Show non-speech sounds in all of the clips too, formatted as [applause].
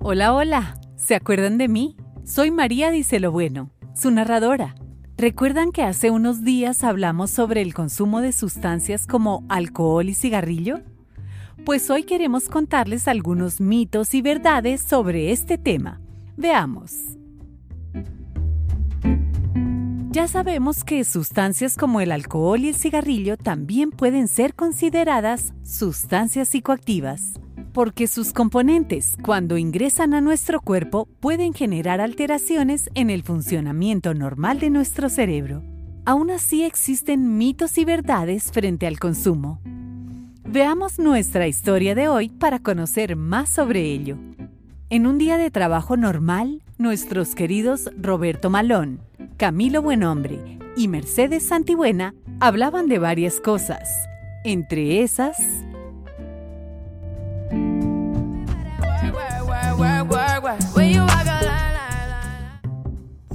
Hola, hola. ¿Se acuerdan de mí? Soy María Dice lo Bueno, su narradora. ¿Recuerdan que hace unos días hablamos sobre el consumo de sustancias como alcohol y cigarrillo? Pues hoy queremos contarles algunos mitos y verdades sobre este tema. Veamos. Ya sabemos que sustancias como el alcohol y el cigarrillo también pueden ser consideradas sustancias psicoactivas porque sus componentes, cuando ingresan a nuestro cuerpo, pueden generar alteraciones en el funcionamiento normal de nuestro cerebro. Aún así existen mitos y verdades frente al consumo. Veamos nuestra historia de hoy para conocer más sobre ello. En un día de trabajo normal, nuestros queridos Roberto Malón, Camilo Buenombre y Mercedes Santibuena hablaban de varias cosas. Entre esas,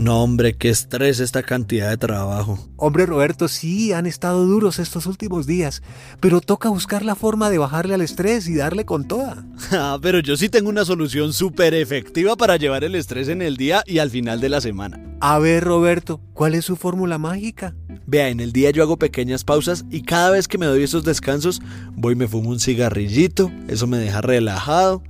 No, hombre, qué estrés esta cantidad de trabajo. Hombre, Roberto, sí, han estado duros estos últimos días, pero toca buscar la forma de bajarle al estrés y darle con toda. [laughs] Ah, pero yo sí tengo una solución súper efectiva para llevar el estrés en el día y al final de la semana. A ver, Roberto, ¿cuál es su fórmula mágica? Vea, en el día yo hago pequeñas pausas y cada vez que me doy esos descansos, voy y me fumo un cigarrillito, eso me deja relajado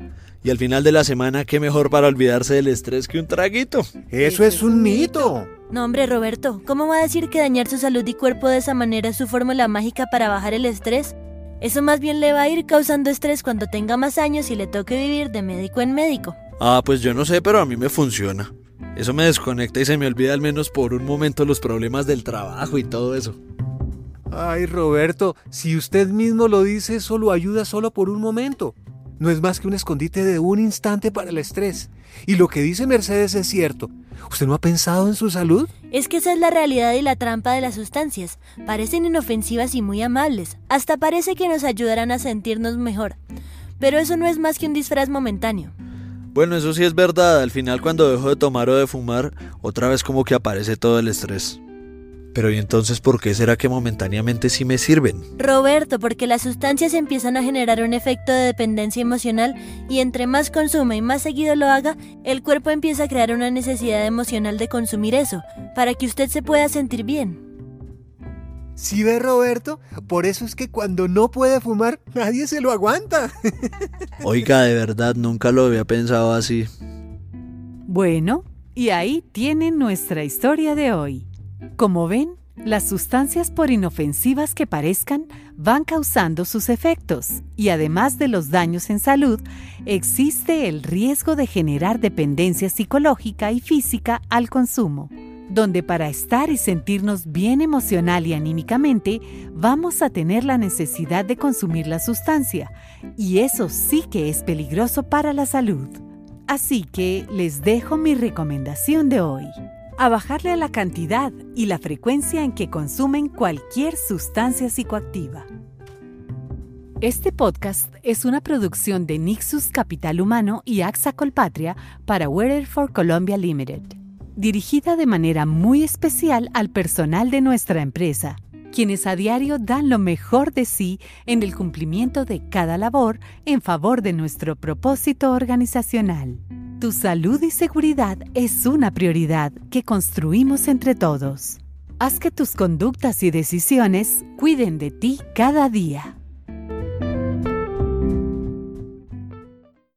y al final de la semana, qué mejor para olvidarse del estrés que un traguito. Eso es un mito. No, hombre, Roberto, ¿cómo va a decir que dañar su salud y cuerpo de esa manera es su fórmula mágica para bajar el estrés? Eso más bien le va a ir causando estrés cuando tenga más años y le toque vivir de médico en médico. Ah, pues yo no sé, pero a mí me funciona. Eso me desconecta y se me olvida al menos por un momento los problemas del trabajo y todo eso. Ay, Roberto, si usted mismo lo dice, eso lo ayuda solo por un momento no es más que un escondite de un instante para el estrés. Y lo que dice Mercedes es cierto. ¿Usted no ha pensado en su salud? Es que esa es la realidad y la trampa de las sustancias. Parecen inofensivas y muy amables. Hasta parece que nos ayudarán a sentirnos mejor. Pero eso no es más que un disfraz momentáneo. Bueno, eso sí es verdad. Al final cuando dejo de tomar o de fumar, otra vez como que aparece todo el estrés. Pero ¿y entonces por qué será que momentáneamente sí me sirven? Roberto, porque las sustancias empiezan a generar un efecto de dependencia emocional y entre más consume y más seguido lo haga, el cuerpo empieza a crear una necesidad emocional de consumir eso, para que usted se pueda sentir bien. ¿Sí ve Roberto? Por eso es que cuando no puede fumar, nadie se lo aguanta. [laughs] Oiga, de verdad, nunca lo había pensado así. Bueno, y ahí tienen nuestra historia de hoy. Como ven, las sustancias por inofensivas que parezcan van causando sus efectos y además de los daños en salud, existe el riesgo de generar dependencia psicológica y física al consumo, donde para estar y sentirnos bien emocional y anímicamente vamos a tener la necesidad de consumir la sustancia y eso sí que es peligroso para la salud. Así que les dejo mi recomendación de hoy a bajarle la cantidad y la frecuencia en que consumen cualquier sustancia psicoactiva. Este podcast es una producción de Nixus Capital Humano y AXA Colpatria para Weather for Colombia Limited, dirigida de manera muy especial al personal de nuestra empresa, quienes a diario dan lo mejor de sí en el cumplimiento de cada labor en favor de nuestro propósito organizacional. Tu salud y seguridad es una prioridad que construimos entre todos. Haz que tus conductas y decisiones cuiden de ti cada día.